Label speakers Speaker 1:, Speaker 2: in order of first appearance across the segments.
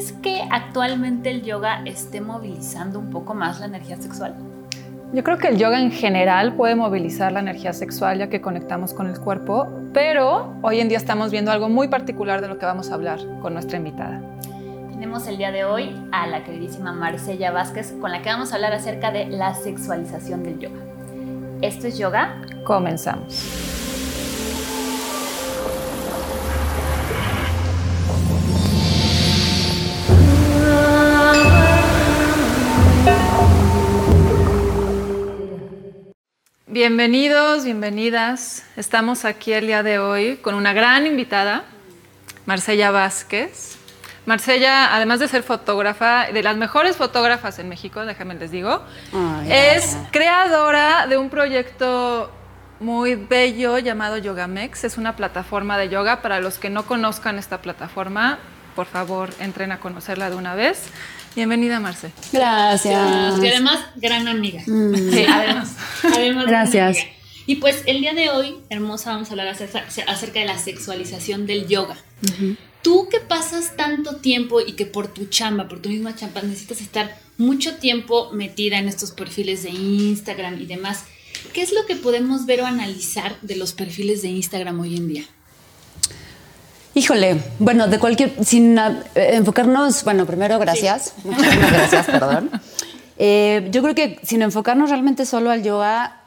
Speaker 1: crees que actualmente el yoga esté movilizando un poco más la energía sexual?
Speaker 2: Yo creo que el yoga en general puede movilizar la energía sexual ya que conectamos con el cuerpo, pero hoy en día estamos viendo algo muy particular de lo que vamos a hablar con nuestra invitada.
Speaker 1: Tenemos el día de hoy a la queridísima Marcella Vázquez con la que vamos a hablar acerca de la sexualización del yoga. ¿Esto es yoga?
Speaker 2: Comenzamos. Bienvenidos, bienvenidas. Estamos aquí el día de hoy con una gran invitada, Marcella Vázquez. Marcella, además de ser fotógrafa, de las mejores fotógrafas en México, déjenme les digo, es creadora de un proyecto muy bello llamado Yogamex. Es una plataforma de yoga. Para los que no conozcan esta plataforma, por favor, entren a conocerla de una vez. Bienvenida, Marce.
Speaker 3: Gracias.
Speaker 1: Y además, gran amiga. Mm. Sí, además. además
Speaker 3: Gracias.
Speaker 1: Y pues el día de hoy, hermosa, vamos a hablar acerca, de la sexualización del yoga. Tú que pasas tanto tiempo y que por tu chamba, por tu misma chamba, necesitas estar mucho tiempo metida en estos perfiles de Instagram y demás, ¿qué es lo que podemos ver o analizar de los perfiles de Instagram hoy en día?
Speaker 3: Híjole, bueno, de cualquier, sin eh, enfocarnos, bueno, primero gracias, muchas gracias, perdón. Eh, yo creo que sin enfocarnos realmente solo al yoga,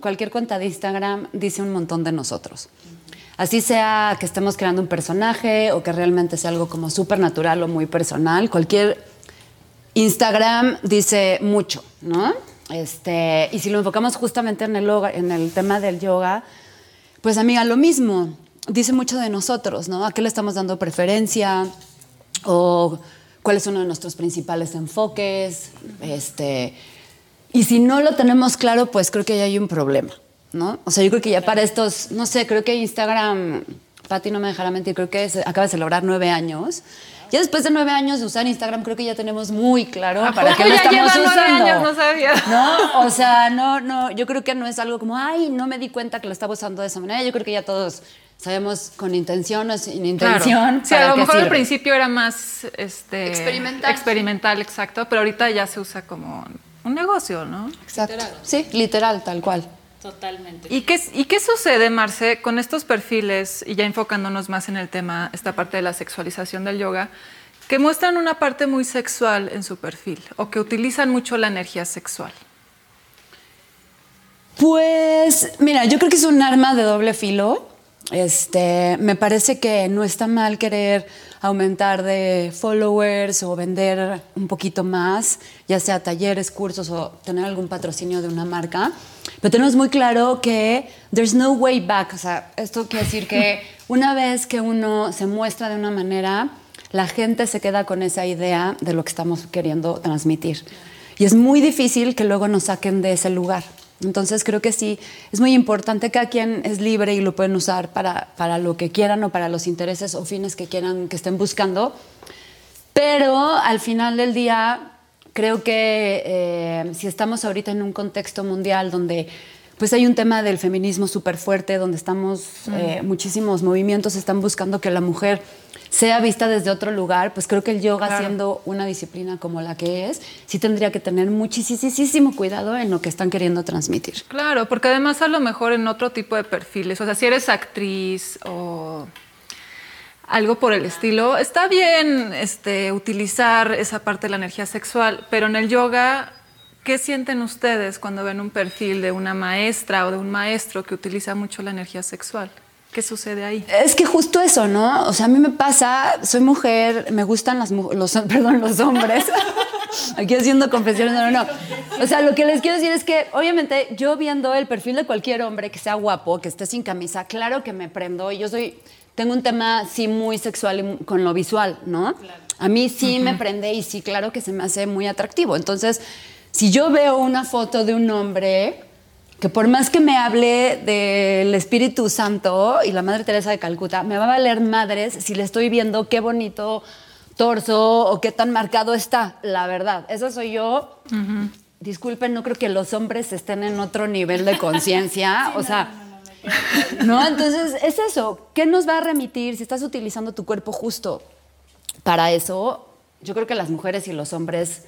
Speaker 3: cualquier cuenta de Instagram dice un montón de nosotros. Así sea que estemos creando un personaje o que realmente sea algo como súper natural o muy personal, cualquier Instagram dice mucho, ¿no? Este, y si lo enfocamos justamente en el, en el tema del yoga, pues amiga, lo mismo dice mucho de nosotros, ¿no? ¿A qué le estamos dando preferencia? O cuál es uno de nuestros principales enfoques. Este, y si no lo tenemos claro, pues creo que ya hay un problema, ¿no? O sea, yo creo que ya para estos, no sé, creo que Instagram, Pati no me dejará mentir, creo que acaba de celebrar nueve años. Ya después de nueve años de usar Instagram, creo que ya tenemos muy claro para qué lo estamos usando. Años,
Speaker 2: no sabía.
Speaker 3: No, o sea, no, no, yo creo que no es algo como, ay, no me di cuenta que lo estaba usando de esa manera. Yo creo que ya todos sabemos con intención o sin intención.
Speaker 2: Sí, a lo mejor al principio era más este, experimental. Experimental, exacto, pero ahorita ya se usa como un negocio, ¿no?
Speaker 3: Exacto. Sí, literal, tal cual.
Speaker 1: Totalmente.
Speaker 2: ¿Y qué, ¿Y qué sucede, Marce, con estos perfiles, y ya enfocándonos más en el tema, esta parte de la sexualización del yoga, que muestran una parte muy sexual en su perfil o que utilizan mucho la energía sexual?
Speaker 3: Pues, mira, yo creo que es un arma de doble filo este, me parece que no está mal querer aumentar de followers o vender un poquito más, ya sea talleres, cursos o tener algún patrocinio de una marca. Pero tenemos muy claro que there's no way back. O sea, esto quiere decir que una vez que uno se muestra de una manera, la gente se queda con esa idea de lo que estamos queriendo transmitir. Y es muy difícil que luego nos saquen de ese lugar. Entonces creo que sí, es muy importante, cada quien es libre y lo pueden usar para, para lo que quieran o para los intereses o fines que quieran, que estén buscando, pero al final del día creo que eh, si estamos ahorita en un contexto mundial donde pues hay un tema del feminismo súper fuerte, donde estamos, eh, muchísimos movimientos están buscando que la mujer sea vista desde otro lugar, pues creo que el yoga, siendo una disciplina como la que es, sí tendría que tener muchísimo cuidado en lo que están queriendo transmitir.
Speaker 2: Claro, porque además a lo mejor en otro tipo de perfiles, o sea, si eres actriz o algo por el estilo, está bien este, utilizar esa parte de la energía sexual, pero en el yoga ¿Qué sienten ustedes cuando ven un perfil de una maestra o de un maestro que utiliza mucho la energía sexual? ¿Qué sucede ahí?
Speaker 3: Es que justo eso, ¿no? O sea, a mí me pasa, soy mujer, me gustan las, los, perdón, los hombres. Aquí haciendo confesiones, no, no, no. O sea, lo que les quiero decir es que, obviamente, yo viendo el perfil de cualquier hombre que sea guapo, que esté sin camisa, claro que me prendo. Y yo soy, tengo un tema, sí, muy sexual con lo visual, ¿no? A mí sí me prende y sí, claro que se me hace muy atractivo. Entonces, si yo veo una foto de un hombre que por más que me hable del Espíritu Santo y la Madre Teresa de Calcuta, me va a valer madres si le estoy viendo qué bonito torso o qué tan marcado está, la verdad. Eso soy yo. Disculpen, no creo que los hombres estén en otro nivel de conciencia. o sea, no, entonces es eso. ¿Qué nos va a remitir si estás utilizando tu cuerpo justo para eso? yo creo que las mujeres y los hombres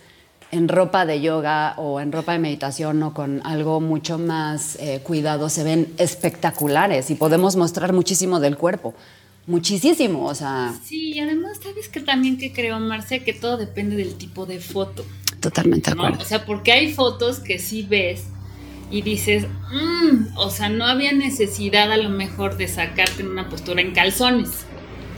Speaker 3: en ropa de yoga o en ropa de meditación o con algo mucho más eh, cuidado se ven espectaculares y podemos mostrar muchísimo del cuerpo. Muchísimo, o sea.
Speaker 1: Sí, y además, ¿sabes que también que creo, Marce? Que todo depende del tipo de foto.
Speaker 3: Totalmente de
Speaker 1: ¿no?
Speaker 3: acuerdo.
Speaker 1: O sea, porque hay fotos que sí ves y dices, "Mm", o sea, no había necesidad a lo mejor de sacarte en una postura en calzones,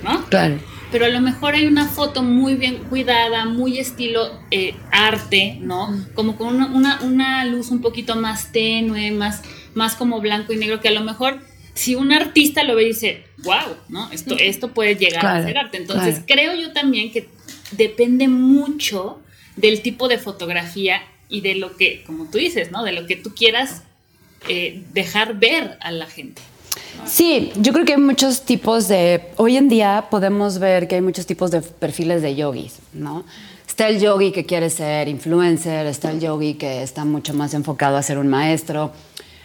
Speaker 1: ¿no?
Speaker 3: Claro.
Speaker 1: Pero a lo mejor hay una foto muy bien cuidada, muy estilo eh, arte, ¿no? Como con una, una- una luz un poquito más tenue, más, más como blanco y negro, que a lo mejor si un artista lo ve y dice, wow, ¿no? Esto, esto puede llegar
Speaker 3: Claro,
Speaker 1: a ser arte. Entonces
Speaker 3: claro.
Speaker 1: creo yo también que depende mucho del tipo de fotografía y de lo que, como tú dices, ¿no? De lo que tú quieras eh, dejar ver a la gente.
Speaker 3: Sí, yo creo que hay muchos tipos de. Hoy en día podemos ver que hay muchos tipos de perfiles de yogis, ¿no? Está el yogi que quiere ser influencer, está el yogi que está mucho más enfocado a ser un maestro.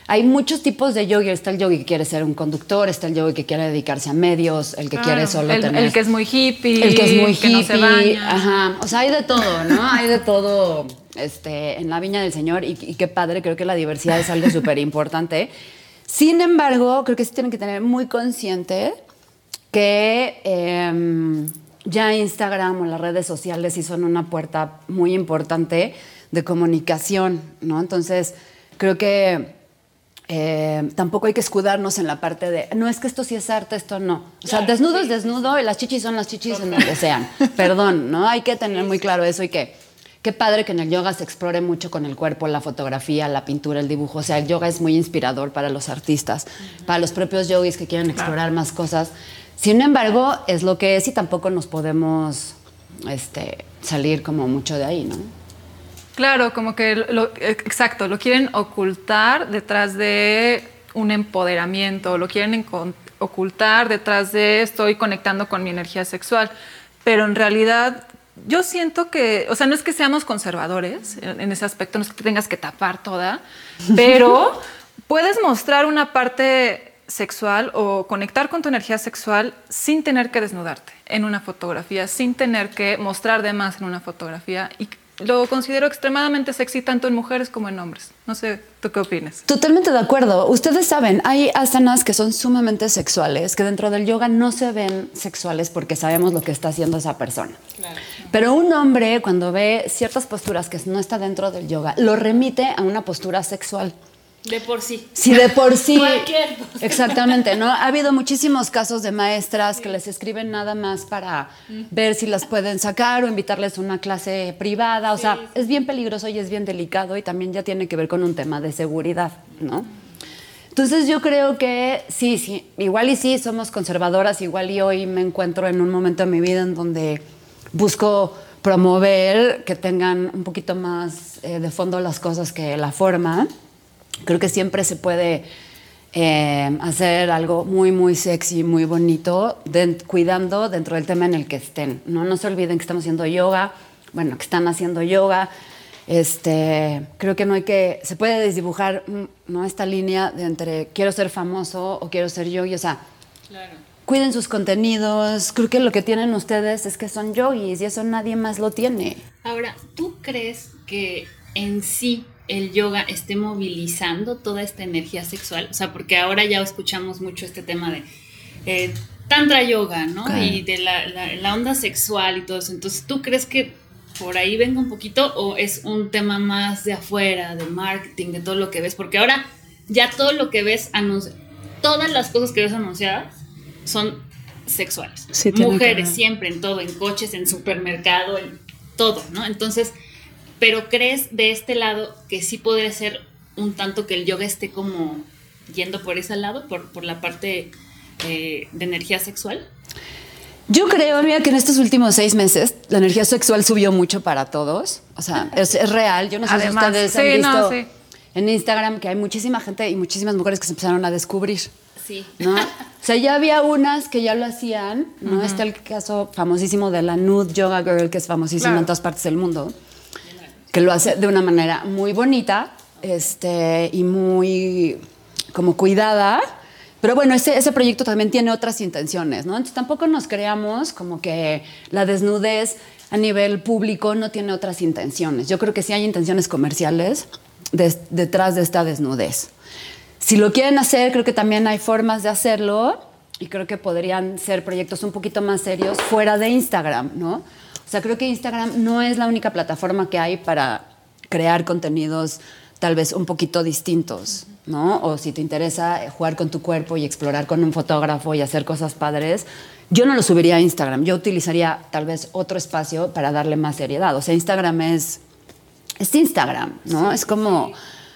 Speaker 3: Hay muchos tipos de yogi. Está el yogi que quiere ser un conductor, está el yogi que quiere dedicarse a medios, el que quiere
Speaker 2: Claro,
Speaker 3: solo
Speaker 2: el,
Speaker 3: tener.
Speaker 2: el que es muy hippie.
Speaker 3: El que es muy
Speaker 2: que no se
Speaker 3: hippie,
Speaker 2: baña.
Speaker 3: ajá. O sea, hay de todo, ¿no? Hay de todo este, en la viña del Señor y, y qué padre, creo que la diversidad es algo súper importante. Sin embargo, creo que sí tienen que tener muy consciente que em, ya Instagram o las redes sociales sí son una puerta muy importante de comunicación, ¿no? Entonces, creo que eh, tampoco hay que escudarnos en la parte de, no es que esto sí es arte, esto no. O sea, desnudo es desnudo y las chichis son las chichis en donde sean. Perdón, ¿no? Hay que tener muy claro eso y que qué padre que en el yoga se explore mucho con el cuerpo, la fotografía, la pintura, el dibujo. O sea, el yoga es muy inspirador para los artistas, para los propios yogis que quieren explorar más cosas. Sin embargo, es lo que es y tampoco nos podemos este, salir como mucho de ahí, ¿no?
Speaker 2: Claro, como que lo, exacto, lo quieren ocultar detrás de un empoderamiento, lo quieren ocultar detrás de estoy conectando con mi energía sexual, pero en realidad yo siento que, o sea, no es que seamos conservadores en, ese aspecto, no es que te tengas que tapar toda, pero puedes mostrar una parte sexual o conectar con tu energía sexual sin tener que desnudarte en una fotografía, sin tener que mostrar de más en una fotografía. Y lo considero extremadamente sexy tanto en mujeres como en hombres. No sé, ¿tú qué opinas?
Speaker 3: Totalmente de acuerdo. Ustedes saben, hay asanas que son sumamente sexuales, que dentro del yoga no se ven sexuales porque sabemos lo que está haciendo esa persona. Pero un hombre cuando ve ciertas posturas que no está dentro del yoga, lo remite a una postura sexual.
Speaker 1: De por sí.
Speaker 3: Si de por sí.
Speaker 1: Cualquier.
Speaker 3: Exactamente, ¿no? Ha habido muchísimos casos de maestras que les escriben nada más para ver si las pueden sacar o invitarles a una clase privada. O sea, es bien peligroso y es bien delicado y también ya tiene que ver con un tema de seguridad, ¿no? Entonces yo creo que sí, sí, igual y sí, somos conservadoras, igual y hoy me encuentro en un momento de mi vida en donde busco promover que tengan un poquito más eh, de fondo las cosas que la forma. Creo que siempre se puede eh, hacer algo muy, muy sexy, muy bonito, de- cuidando dentro del tema en el que estén. ¿no? no se olviden que estamos haciendo yoga, bueno, que están haciendo yoga. Este, creo que no hay que, se puede desdibujar mm, ¿no? esta línea de entre quiero ser famoso o quiero ser yogi, o sea,
Speaker 1: Claro.
Speaker 3: cuiden sus contenidos, creo que lo que tienen ustedes es que son yogis y eso nadie más lo tiene.
Speaker 1: Ahora, ¿tú crees que en sí el yoga esté movilizando toda esta energía sexual? O sea, porque ahora ya escuchamos mucho este tema de eh, tantra yoga, ¿no? Y de la, la- la onda sexual y todo eso. Entonces, ¿tú crees que por ahí venga un poquito o es un tema más de afuera, de marketing, de todo lo que ves? Porque ahora ya todo lo que ves, todas las cosas que ves anunciadas son sexuales.
Speaker 3: Sí,
Speaker 1: Mujeres siempre, en todo, en coches, en supermercado, en todo, ¿no? Entonces, pero crees de este lado que sí podría ser un tanto que el yoga esté como yendo por ese lado, por, por la parte eh, de energía sexual.
Speaker 3: Yo creo, mira, que en estos últimos seis meses la energía sexual subió mucho para todos. O sea, es, es real. Yo no sé
Speaker 2: Además,
Speaker 3: si ustedes
Speaker 2: sí,
Speaker 3: han visto
Speaker 2: no, sí.
Speaker 3: en Instagram que hay muchísima gente y muchísimas mujeres que se empezaron a descubrir.
Speaker 1: Sí.
Speaker 3: ¿no? O sea, ya había unas que ya lo hacían, ¿no? Está el caso famosísimo de la Nude Yoga Girl, que es famosísima
Speaker 2: Claro.
Speaker 3: en todas partes del mundo, que lo hace de una manera muy bonita este, y muy como cuidada. Pero bueno, ese, ese proyecto también tiene otras intenciones, ¿no? Entonces tampoco nos creamos como que la desnudez a nivel público no tiene otras intenciones. Yo creo que sí hay intenciones comerciales des- detrás de esta desnudez. Si lo quieren hacer, creo que también hay formas de hacerlo y creo que podrían ser proyectos un poquito más serios fuera de Instagram, ¿no? O sea, creo que Instagram no es la única plataforma que hay para crear contenidos tal vez un poquito distintos, ¿no? O si te interesa eh, jugar con tu cuerpo y explorar con un fotógrafo y hacer cosas padres, yo no lo subiría a Instagram, yo utilizaría tal vez otro espacio para darle más seriedad. O sea, Instagram es, es Instagram, ¿no? es como...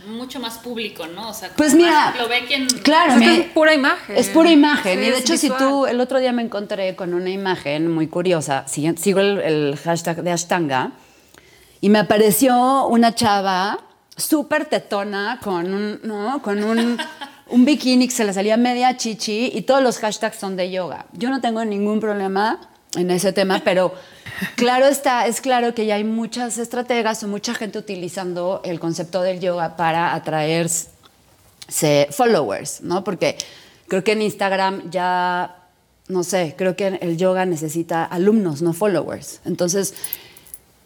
Speaker 1: Mucho más público, ¿no? O sea,
Speaker 3: Pues mira,
Speaker 1: más lo ve quien...
Speaker 3: claro,
Speaker 2: Es que es pura imagen.
Speaker 3: Es pura imagen.
Speaker 2: Sí,
Speaker 3: y de hecho, si tú, el otro día me encontré con una imagen muy curiosa, sigo el, el hashtag de Ashtanga, y me apareció una chava súper tetona con un, ¿no? con un, un bikini que se le salía media chichi y todos los hashtags son de yoga. Yo no tengo ningún problema en ese tema, pero claro está, es claro que ya hay muchas estrategas o mucha gente utilizando el concepto del yoga para atraer followers, ¿no? Porque creo que en Instagram ya, no sé, creo que el yoga necesita alumnos, no followers. Entonces,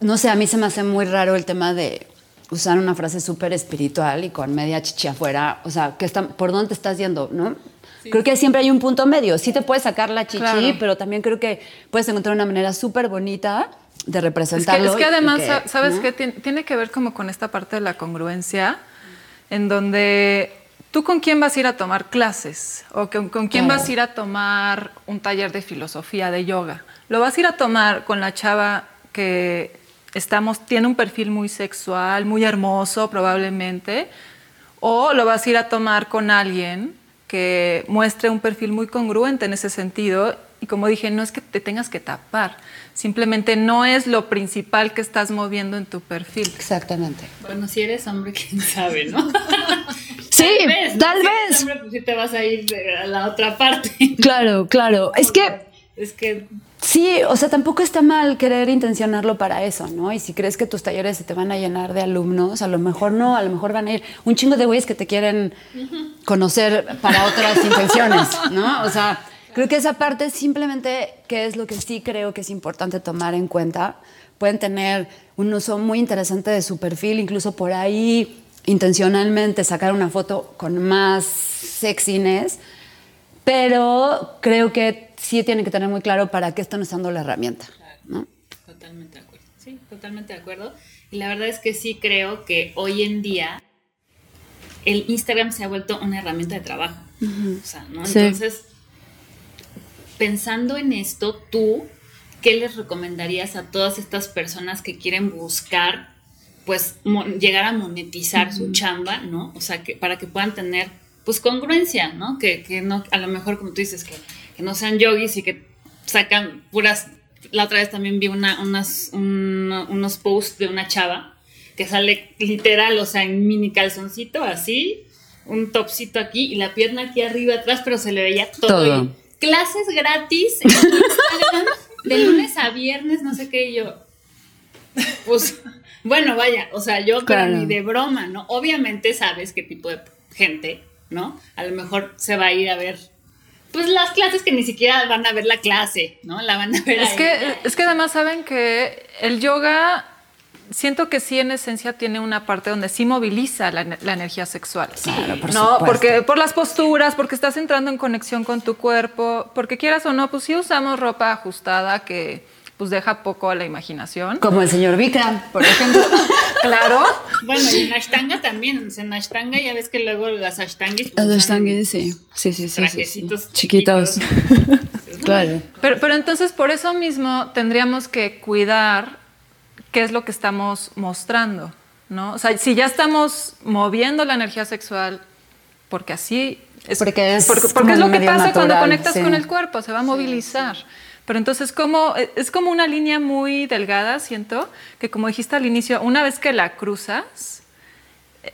Speaker 3: no sé, a mí se me hace muy raro el tema de usar una frase súper espiritual y con media chichi afuera. O sea, ¿qué está, ¿por dónde te estás yendo? ¿no? Creo que siempre hay un punto medio. Sí te puedes sacar la chichi,
Speaker 2: Claro.
Speaker 3: pero también creo que puedes encontrar una manera súper bonita de
Speaker 2: Es que,
Speaker 3: representarlo.
Speaker 2: es que además,
Speaker 3: que,
Speaker 2: sa- ¿sabes
Speaker 3: ¿no?
Speaker 2: qué? Tien- Tiene que ver como con esta parte de la congruencia, en donde tú con quién vas a ir a tomar clases o con, con quién
Speaker 3: Claro.
Speaker 2: vas a ir a tomar un taller de filosofía, de yoga. Lo vas a ir a tomar con la chava que estamos, tiene un perfil muy sexual, muy hermoso probablemente, o lo vas a ir a tomar con alguien que muestre un perfil muy congruente en ese sentido. Y como dije, no es que te tengas que tapar, simplemente no es lo principal que estás moviendo en tu perfil.
Speaker 3: Exactamente.
Speaker 1: Bueno, si eres hombre, quién sabe, ¿no?
Speaker 3: Sí,
Speaker 1: Tal vez, ¿no?
Speaker 3: tal
Speaker 1: Si eres
Speaker 3: vez.
Speaker 1: hombre, pues sí te vas a ir a la otra parte.
Speaker 3: Claro, claro. Es que
Speaker 1: Es que
Speaker 3: Sí, o sea, tampoco está mal querer intencionarlo para eso, ¿no? Y si crees que tus talleres se te van a llenar de alumnos, a lo mejor no, a lo mejor van a ir un chingo de güeyes que te quieren conocer para otras intenciones, ¿no? O sea, creo que esa parte simplemente, que es lo que sí creo que es importante tomar en cuenta, pueden tener un uso muy interesante de su perfil, incluso por ahí intencionalmente sacar una foto con más sexiness, pero creo que sí tienen que tener muy claro para qué están usando la herramienta. ¿no?
Speaker 1: Totalmente de acuerdo. Sí, totalmente de acuerdo. Y la verdad es que sí creo que hoy en día el Instagram se ha vuelto una herramienta de trabajo. O sea, ¿no?
Speaker 3: Sí.
Speaker 1: Entonces, pensando en esto, tú, ¿qué les recomendarías a todas estas personas que quieren buscar, pues, llegar a monetizar su chamba, ¿no? O sea, que para que puedan tener, pues, congruencia, ¿no? Que, que no, a lo mejor, como tú dices, que, que no sean yogis y que sacan puras. La otra vez también vi una, unas, unos posts de una chava que sale literal, o sea, en mini calzoncito, así, un topcito aquí y la pierna aquí arriba atrás, pero se le veía todo.
Speaker 3: Todo.
Speaker 1: Y clases gratis en Instagram de lunes a viernes, no sé qué, y yo. Pues, bueno, vaya, o sea, yo
Speaker 3: Claro.
Speaker 1: pero ni de broma, ¿no? Obviamente sabes qué tipo de gente, ¿no? A lo mejor se va a ir a ver, pues las clases que ni siquiera van a ver la clase, ¿no? La van a ver
Speaker 2: Es
Speaker 1: ahí.
Speaker 2: que, es que además saben que el yoga, siento que sí en esencia tiene una parte donde sí moviliza la, la energía sexual.
Speaker 3: Claro, por
Speaker 2: no,
Speaker 3: supuesto.
Speaker 2: porque por las posturas, porque estás entrando en conexión con tu cuerpo, porque quieras o no, pues sí usamos ropa ajustada que pues deja poco a la imaginación.
Speaker 3: Como el señor Vikram, por ejemplo.
Speaker 2: Claro.
Speaker 1: Bueno, y en Ashtanga también, en Ashtanga ya ves que luego las Ashtanguis pues,
Speaker 3: Los
Speaker 1: usan
Speaker 3: estangues, sí. Sí, sí, sí, sí, sí. Chiquitos. claro.
Speaker 2: Pero, pero entonces por eso mismo tendríamos que cuidar qué es lo que estamos mostrando, ¿no? O sea, si ya estamos moviendo la energía sexual, porque así es,
Speaker 3: Porque es
Speaker 2: porque, porque es lo que pasa cuando
Speaker 3: natural,
Speaker 2: conectas
Speaker 3: sí.
Speaker 2: con el cuerpo, se va a movilizar. Pero entonces como, es como una línea muy delgada, siento, que como dijiste al inicio, una vez que la cruzas, eh,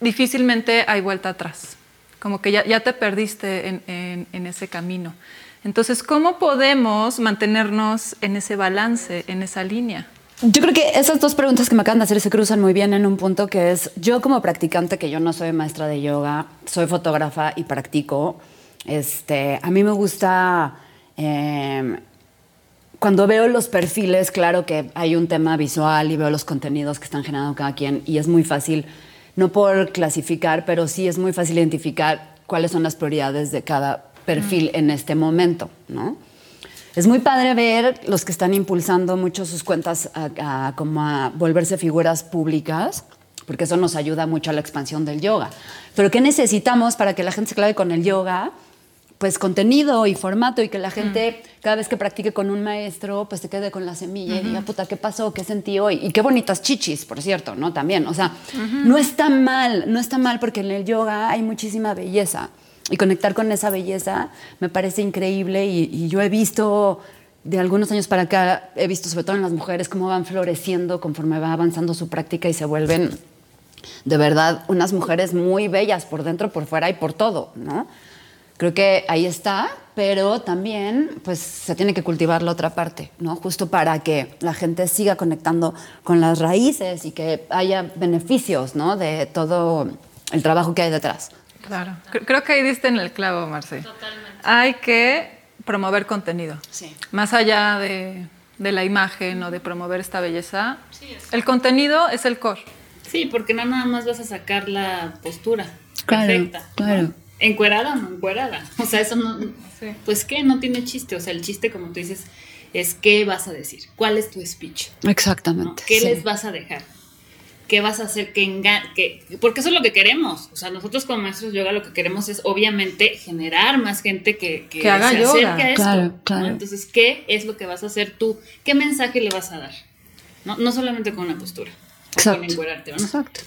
Speaker 2: difícilmente hay vuelta atrás. Como que ya, ya te perdiste en, en- ese camino. Entonces, ¿cómo podemos mantenernos en ese balance, en esa línea?
Speaker 3: Yo creo que esas dos preguntas que me acaban de hacer se cruzan muy bien en un punto que es, yo como practicante, que yo no soy maestra de yoga, soy fotógrafa y practico, este, a mí me gusta eh, cuando veo los perfiles, claro que hay un tema visual y veo los contenidos que están generando cada quien y es muy fácil, no por clasificar, pero sí es muy fácil identificar cuáles son las prioridades de cada perfil en este momento, ¿no? Es muy padre ver los que están impulsando mucho sus cuentas a, a como a volverse figuras públicas, porque eso nos ayuda mucho a la expansión del yoga. Pero ¿qué necesitamos para que la gente se clave con el yoga? Pues contenido y formato y que la gente cada vez que practique con un maestro pues se quede con la semilla y diga, puta, ¿qué pasó? ¿Qué sentí hoy? Y qué bonitas chichis, por cierto, ¿no? También, o sea, no está mal, no está mal porque en el yoga hay muchísima belleza y conectar con esa belleza me parece increíble y, y yo he visto de algunos años para acá, he visto sobre todo en las mujeres cómo van floreciendo conforme va avanzando su práctica y se vuelven de verdad unas mujeres muy bellas por dentro, por fuera y por todo, ¿no? Creo que ahí está, pero también pues se tiene que cultivar la otra parte, ¿no? Justo para que la gente siga conectando con las raíces y que haya beneficios, ¿no? De todo el trabajo que hay detrás.
Speaker 2: Claro. Creo que ahí diste en el clavo, Marce. Totalmente. Hay que promover contenido.
Speaker 3: Sí.
Speaker 2: Más allá de, de la imagen o de promover esta belleza, el contenido es el core.
Speaker 1: Sí, porque no nada más vas a sacar la postura
Speaker 3: Claro,
Speaker 1: perfecta.
Speaker 3: claro.
Speaker 1: ¿no? Encuerada o no encuerada. O sea, eso no. Pues qué, no tiene chiste. O sea, el chiste, como tú dices, es qué vas a decir. ¿Cuál es tu speech? ¿no?
Speaker 3: Exactamente.
Speaker 1: ¿Qué
Speaker 3: sí.
Speaker 1: les vas a dejar? ¿Qué vas a hacer que que Porque eso es lo que queremos. O sea, nosotros como maestros de yoga lo que queremos es obviamente generar más gente que,
Speaker 2: Que haga
Speaker 1: se
Speaker 2: yoga.
Speaker 1: acerque a esto.
Speaker 3: Claro,
Speaker 1: ¿no?
Speaker 3: claro.
Speaker 1: Entonces, ¿qué es lo que vas a hacer tú? ¿Qué mensaje le vas a dar? No, no solamente con una postura. O con encuerarte, ¿o ¿no?
Speaker 3: Exacto.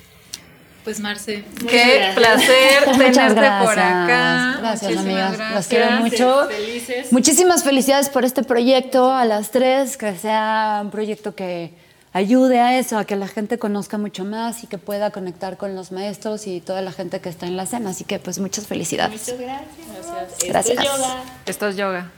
Speaker 4: Pues Marce,
Speaker 2: Qué
Speaker 1: gracias.
Speaker 2: placer
Speaker 3: Muchas
Speaker 2: tenerte
Speaker 3: gracias.
Speaker 2: por acá.
Speaker 3: Gracias,
Speaker 2: Muchísimas
Speaker 3: amigas.
Speaker 2: gracias.
Speaker 3: Las quiero
Speaker 1: Gracias,
Speaker 3: mucho.
Speaker 1: felices.
Speaker 3: Muchísimas felicidades por este proyecto a las tres, que sea un proyecto que ayude a eso, a que la gente conozca mucho más y que pueda conectar con los maestros y toda la gente que está en la escena. Así que pues muchas felicidades.
Speaker 1: Muchas gracias. Esto es
Speaker 3: Gracias.
Speaker 1: yoga.
Speaker 2: Esto es yoga.